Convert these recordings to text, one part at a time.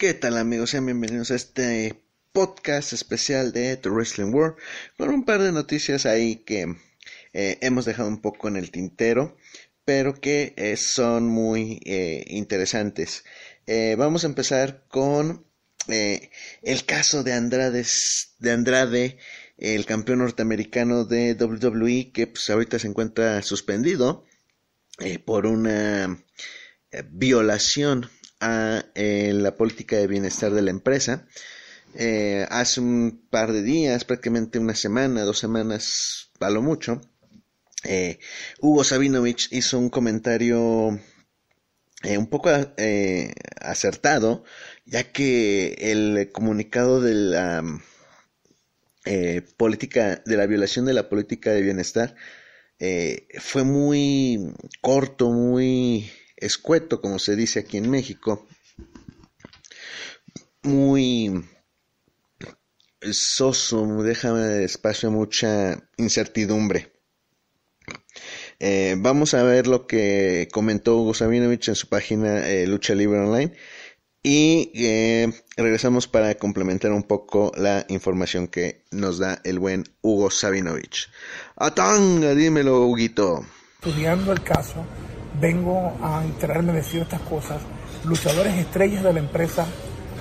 ¿Qué tal amigos? Sean bienvenidos a este podcast especial de The Wrestling World con un par de noticias ahí que eh, hemos dejado un poco en el tintero pero que eh, son muy eh, interesantes. vamos a empezar con el caso de Andrade, de Andrade, el campeón norteamericano de WWE que pues, ahorita se encuentra suspendido por una violación a eh, la política de bienestar de la empresa. Eh, hace un par de días, prácticamente una semana, dos semanas, a lo mucho, eh, Hugo Sabinovich hizo un comentario un poco acertado, ya que el comunicado de la política, de la violación de la política de bienestar, fue muy corto, muy escueto, como se dice aquí en México, muy soso, deja espacio mucha incertidumbre. Eh, vamos a ver lo que comentó Hugo Sabinovich en su página eh, Lucha Libre Online y eh, regresamos para complementar un poco la información que nos da el buen Hugo Sabinovich. Atanga, dímelo, Huguito. Estudiando el caso vengo a enterarme de ciertas cosas. Luchadores estrellas de la empresa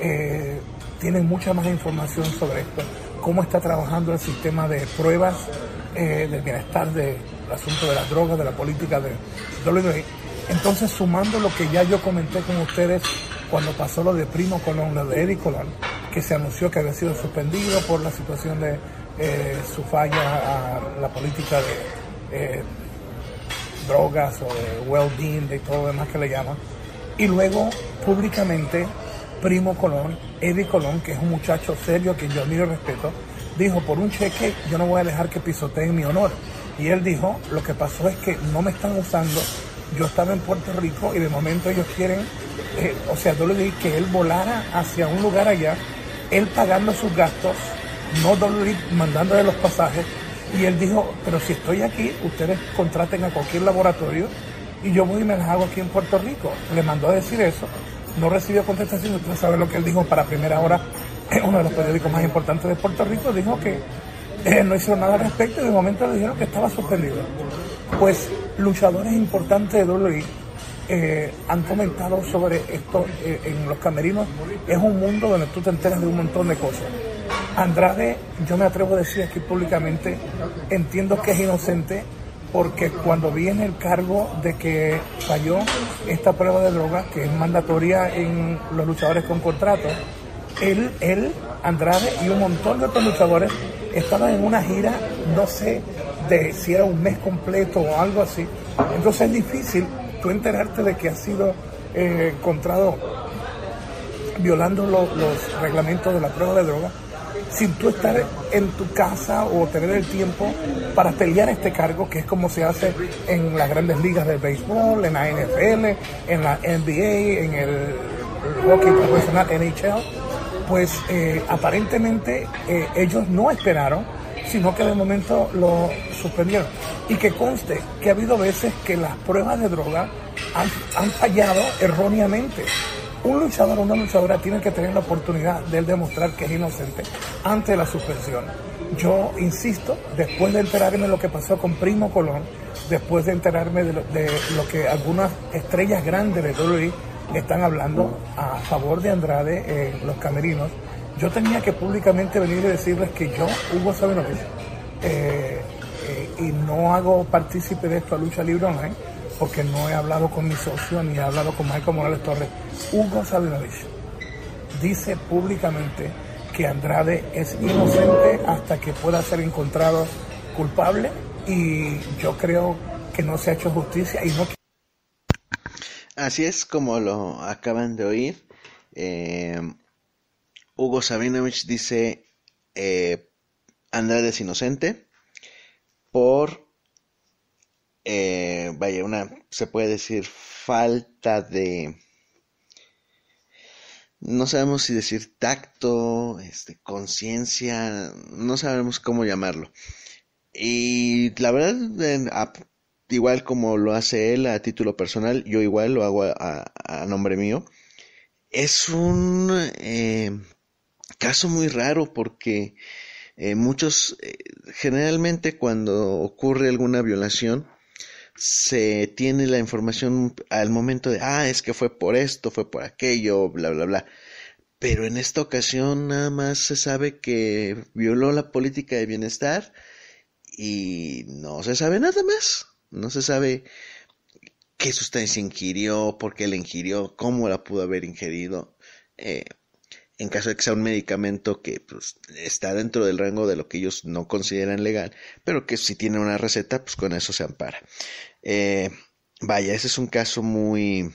eh, tienen mucha más información sobre esto, cómo está trabajando el sistema de pruebas eh, del bienestar, del asunto de las drogas, de la política de WWE. Entonces, sumando lo que ya yo comenté con ustedes cuando pasó lo de Primo Colón, lo de Eddie Colón, que se anunció que había sido suspendido por la situación de eh, su falla a la política de drogas o de well-being, de todo lo demás que le llaman. Y luego, públicamente, Primo Colón, Eddie Colón, que es un muchacho serio que yo admiro y respeto, dijo, por un cheque yo no voy a dejar que pisoteen mi honor. Y él dijo, lo que pasó es que no me están usando, yo estaba en Puerto Rico y de momento ellos quieren, eh, o sea, dije que él volara hacia un lugar allá, él pagando sus gastos, no WWE mandándole los pasajes, y él dijo, pero si estoy aquí, ustedes contraten a cualquier laboratorio y yo voy y me las hago aquí en Puerto Rico. Le mandó a decir eso, no recibió contestación, ustedes saben lo que él dijo para primera hora, uno de los periódicos más importantes de Puerto Rico, dijo que eh, no hizo nada al respecto y de momento le dijeron que estaba suspendido. Pues luchadores importantes de WWE eh, han comentado sobre esto eh, en los camerinos. Es un mundo donde tú te enteras de un montón de cosas. Andrade, yo me atrevo a decir aquí públicamente, entiendo que es inocente porque cuando viene el cargo de que falló esta prueba de droga, que es mandatoria en los luchadores con contrato, él, él, Andrade y un montón de otros luchadores estaban en una gira, no sé de si era un mes completo o algo así. Entonces es difícil tú enterarte de que ha sido eh, encontrado violando los reglamentos de la prueba de droga sin tú estar en tu casa o tener el tiempo para pelear este cargo, que es como se hace en las grandes ligas de béisbol, en la NFL, en la NBA, en el hockey profesional NHL, pues eh, aparentemente eh, ellos no esperaron, sino que de momento lo suspendieron. Y que conste que ha habido veces que las pruebas de droga han fallado erróneamente un luchador o una luchadora tiene que tener la oportunidad de él demostrar que es inocente ante la suspensión. Yo insisto, después de enterarme de lo que pasó con Primo Colón, después de enterarme de lo, que algunas estrellas grandes de WWE están hablando a favor de Andrade en los camerinos, yo tenía que públicamente venir y decirles que yo, Hugo Sabinovich, eh, eh, y no hago partícipe de esto a Lucha Libre Online, porque no he hablado con mi socio ni he hablado con Michael Morales Torres. Hugo Sabinovich dice públicamente que Andrade es inocente hasta que pueda ser encontrado culpable y yo creo que no se ha hecho justicia y no Así es como lo acaban de oír. Eh, Hugo Sabinovich dice eh, Andrade es inocente por eh, vaya, una, se puede decir, falta de, no sabemos si decir tacto, este, conciencia, no sabemos cómo llamarlo. Y la verdad, igual como lo hace él a título personal, yo igual lo hago a, nombre mío. es un eh, caso muy raro porque eh, muchos, eh, generalmente cuando ocurre alguna violación, se tiene la información al momento de, ah, es que fue por esto, fue por aquello, bla, bla, bla. Pero en esta ocasión nada más se sabe que violó la política de bienestar y no se sabe nada más. No se sabe qué sustancia ingirió, por qué la ingirió, cómo la pudo haber ingerido. Eh, en caso de que sea un medicamento que pues, está dentro del rango de lo que ellos no consideran legal, pero que si tiene una receta, pues con eso se ampara. Eh, vaya, ese es un caso muy,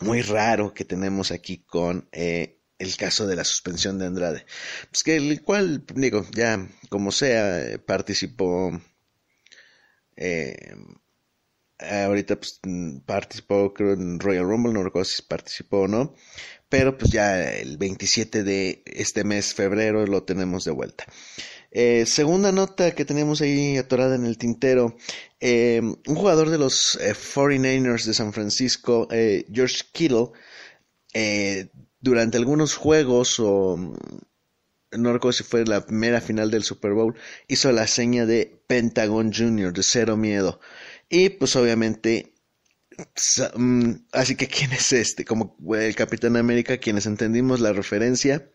muy raro que tenemos aquí con eh, el caso de la suspensión de Andrade. Pues que el cual, digo, ya como sea, participó. Eh, ahorita pues, participó creo en Royal Rumble, no recuerdo si participó o no, pero pues ya el 27 de este mes, febrero, lo tenemos de vuelta. Eh, segunda nota que tenemos ahí atorada en el tintero, eh, un jugador de los 49ers eh, de San Francisco, George Kittle, durante algunos juegos o no recuerdo si fue la primera final del Super Bowl, hizo la seña de Pentagon Junior, de cero miedo. Y pues obviamente Mm, así que, ¿quién es este? Como el Capitán América, quienes entendimos la referencia,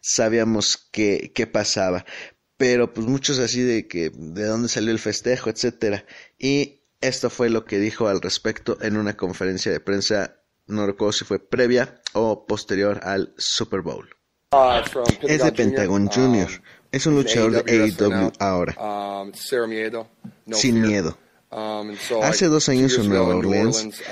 sabíamos qué pasaba. Pero pues muchos así de que de dónde salió el festejo, etcétera. Y esto fue lo que dijo al respecto en una conferencia de prensa, no recuerdo si fue previa o posterior al Super Bowl. Uh, es de Pentagon Jr. Um, es un luchador de AEW ahora. Um, Sin miedo. Um, Hace dos años en Nueva Orleans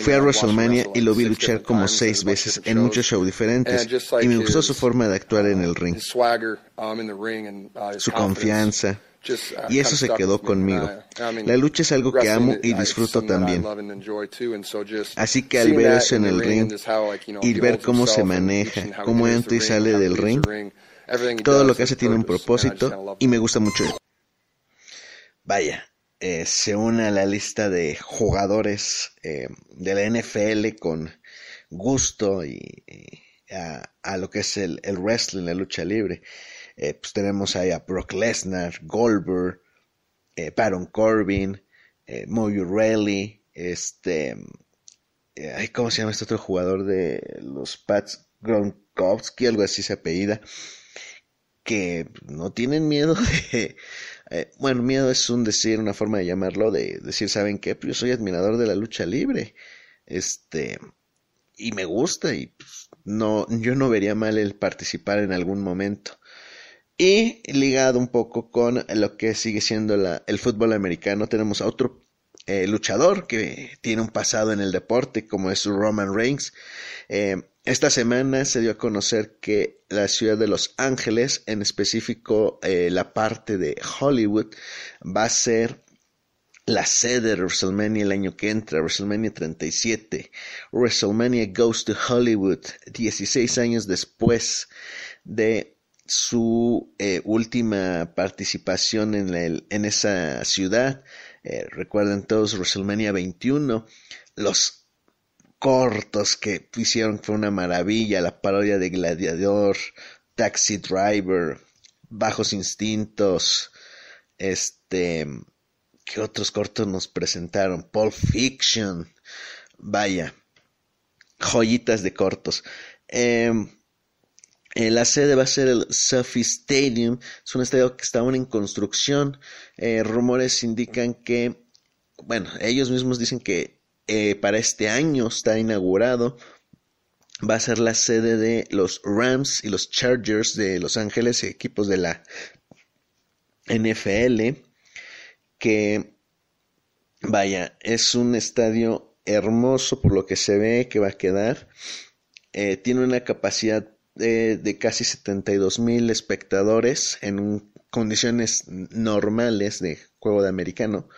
fui a WrestleMania y lo vi luchar como seis veces en muchos shows diferentes y me gustó su forma de actuar en el ring, um, uh, su confianza. Uh, y eso se quedó conmigo. La lucha es algo que amo y disfruto también. Así que al ver eso en el ring y ver cómo se maneja, cómo entra y sale del ring, todo lo que hace tiene un propósito y me gusta mucho. Vaya, eh, se une a la lista de jugadores eh, de la NFL con gusto y, a, lo que es el, wrestling, la lucha libre. Eh, pues tenemos ahí a Brock Lesnar, Goldberg, Baron Corbin, Mojo Riley, este, ¿cómo se llama este otro jugador de los Pats? Gronkowski, algo así se apellida, que no tienen miedo de eh, bueno, miedo es un decir, una forma de llamarlo, de decir, ¿saben qué? Pues yo soy admirador de la lucha libre. Este, y me gusta y pues, no, yo no vería mal el participar en algún momento. Y ligado un poco con lo que sigue siendo la, el fútbol americano, tenemos a otro eh, luchador que tiene un pasado en el deporte, como es Roman Reigns. Eh, esta semana se dio a conocer que la ciudad de Los Ángeles, en específico eh, la parte de Hollywood, va a ser la sede de WrestleMania el año que entra, WrestleMania 37. WrestleMania Goes to Hollywood, 16 años después de su última participación en, en, esa ciudad. Eh, recuerden todos WrestleMania 21. Los cortos que hicieron fue una maravilla, la parodia de Gladiador, Taxi Driver, Bajos Instintos, este, ¿qué otros cortos nos presentaron? Pulp Fiction, vaya, joyitas de cortos. Em, eh, la sede va a ser el Sophie Stadium, es un estadio que está aún en construcción. Eh, rumores indican que, bueno, ellos mismos dicen que eh, para este año está inaugurado. Va a ser la sede de los Rams y los Chargers de Los Ángeles, equipos de la NFL, que vaya, es un estadio hermoso por lo que se ve que va a quedar. Tiene una capacidad de casi 72 mil espectadores en condiciones normales de juego de americano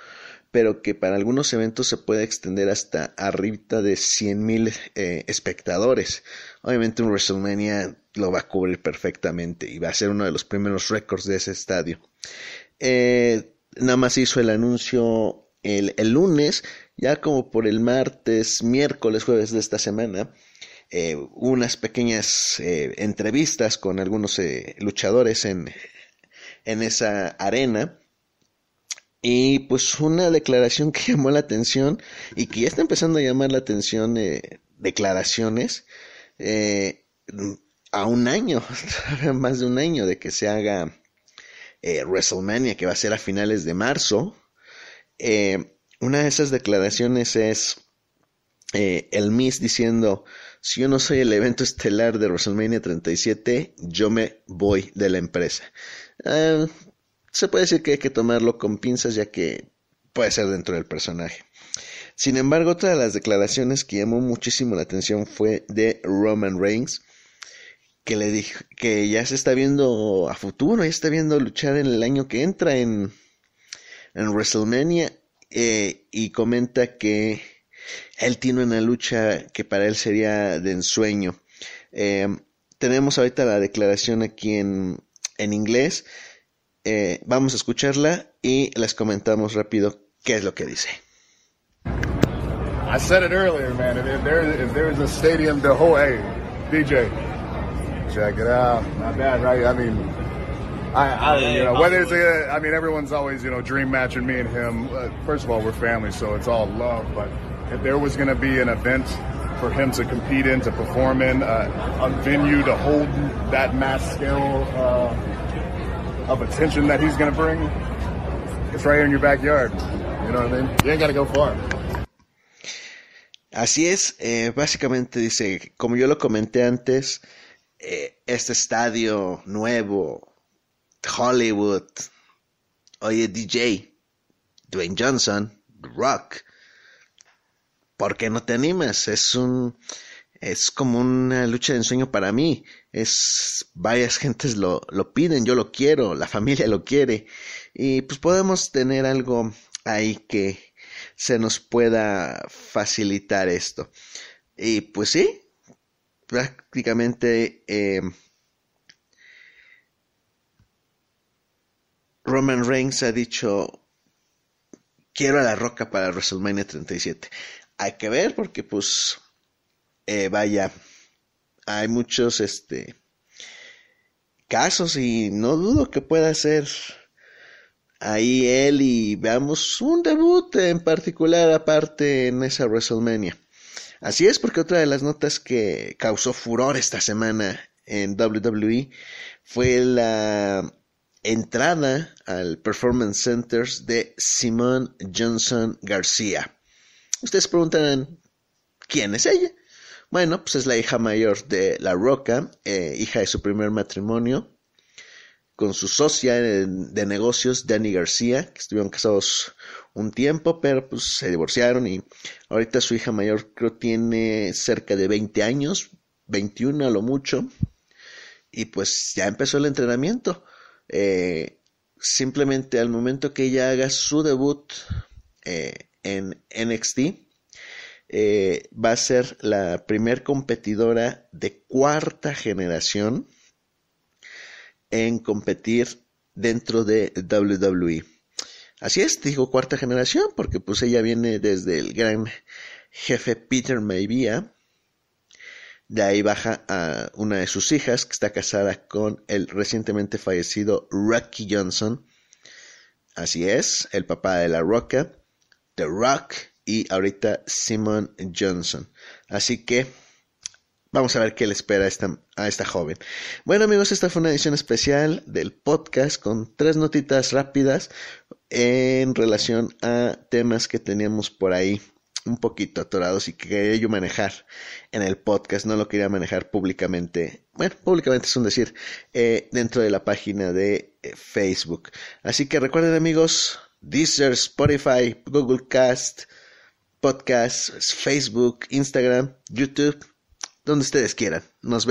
pero que para algunos eventos se puede extender hasta arriba de 100.000 eh, espectadores. Obviamente un WrestleMania lo va a cubrir perfectamente y va a ser uno de los primeros récords de ese estadio. Eh, nada más hizo el anuncio el, lunes, ya como por el martes, miércoles, jueves de esta semana, eh, unas pequeñas eh, entrevistas con algunos eh, luchadores en, en esa arena. Y pues una declaración que llamó la atención y que ya está empezando a llamar la atención declaraciones a un año, más de un año de que se haga WrestleMania, que va a ser a finales de marzo. una de esas declaraciones es el Miss diciendo si yo no soy el evento estelar de WrestleMania 37, yo me voy de la empresa. Ah, se puede decir que hay que tomarlo con pinzas ya que puede ser dentro del personaje. Sin embargo, otra de las declaraciones que llamó muchísimo la atención fue de Roman Reigns, que le dijo que ya se está viendo a futuro, ya está viendo luchar en el año que entra en, en WrestleMania eh, y comenta que él tiene una lucha que para él sería de ensueño. Eh, tenemos ahorita la declaración aquí en, en inglés. Eh, vamos a escucharla y les comentamos rápido qué es lo que dice. I said it earlier, man. If, there, if there's a stadium, the whole hey, DJ, check it out. Not bad, right? I mean, I, I you know, whether it's a, I mean, everyone's always, you know, dream matching me and him. Uh, first of all, we're family, so it's all love. But if there was going to be an event for him to compete in, to perform in, uh, a venue to hold that mass scale uh, of attention that he's going to bring, it's right here in your backyard. You know what I mean? You ain't got to go far. Así es, eh, básicamente dice, como yo lo comenté antes, eh, este estadio nuevo, Hollywood, oye DJ, Dwayne Johnson, Rock, ¿por qué no te animas? Es un es como una lucha de ensueño para mí. Es varias gentes lo, lo piden, yo lo quiero, la familia lo quiere. Y pues podemos tener algo ahí que se nos pueda facilitar esto. Y pues sí, prácticamente eh, Roman Reigns ha dicho quiero a la roca para WrestleMania 37 hay que ver porque pues eh, vaya hay muchos este casos y no dudo que pueda ser ahí él y veamos un debut en particular aparte en esa WrestleMania. Así es porque otra de las notas que causó furor esta semana en WWE fue la entrada al Performance Centers de Simone Johnson García. Ustedes preguntan, ¿quién es ella? Bueno, pues es la hija mayor de La Roca, eh, hija de su primer matrimonio, con su socia de, negocios, Danny García, que estuvieron casados un tiempo, pero pues se divorciaron y ahorita su hija mayor creo tiene cerca de 20 años, 21 a lo mucho, y pues ya empezó el entrenamiento. Eh, simplemente al momento que ella haga su debut eh, en NXT. Eh, va a ser la primer competidora de cuarta generación en competir dentro de WWE. Así es, digo cuarta generación porque pues ella viene desde el gran jefe Peter Maivia. De ahí baja a una de sus hijas que está casada con el recientemente fallecido Rocky Johnson. Así es, el papá de la Roca. The Rock y ahorita Simon Johnson. Así que vamos a ver qué le espera a esta, joven. Bueno amigos, esta fue una edición especial del podcast con tres notitas rápidas en relación a temas que teníamos por ahí un poquito atorados y que quería yo manejar en el podcast, no lo quería manejar públicamente, bueno, públicamente es un decir, eh, dentro de la página de eh, Facebook. Así que recuerden amigos, Deezer, Spotify, Google Cast, Podcast, Facebook, Instagram, YouTube, donde ustedes quieran. Nos vemos.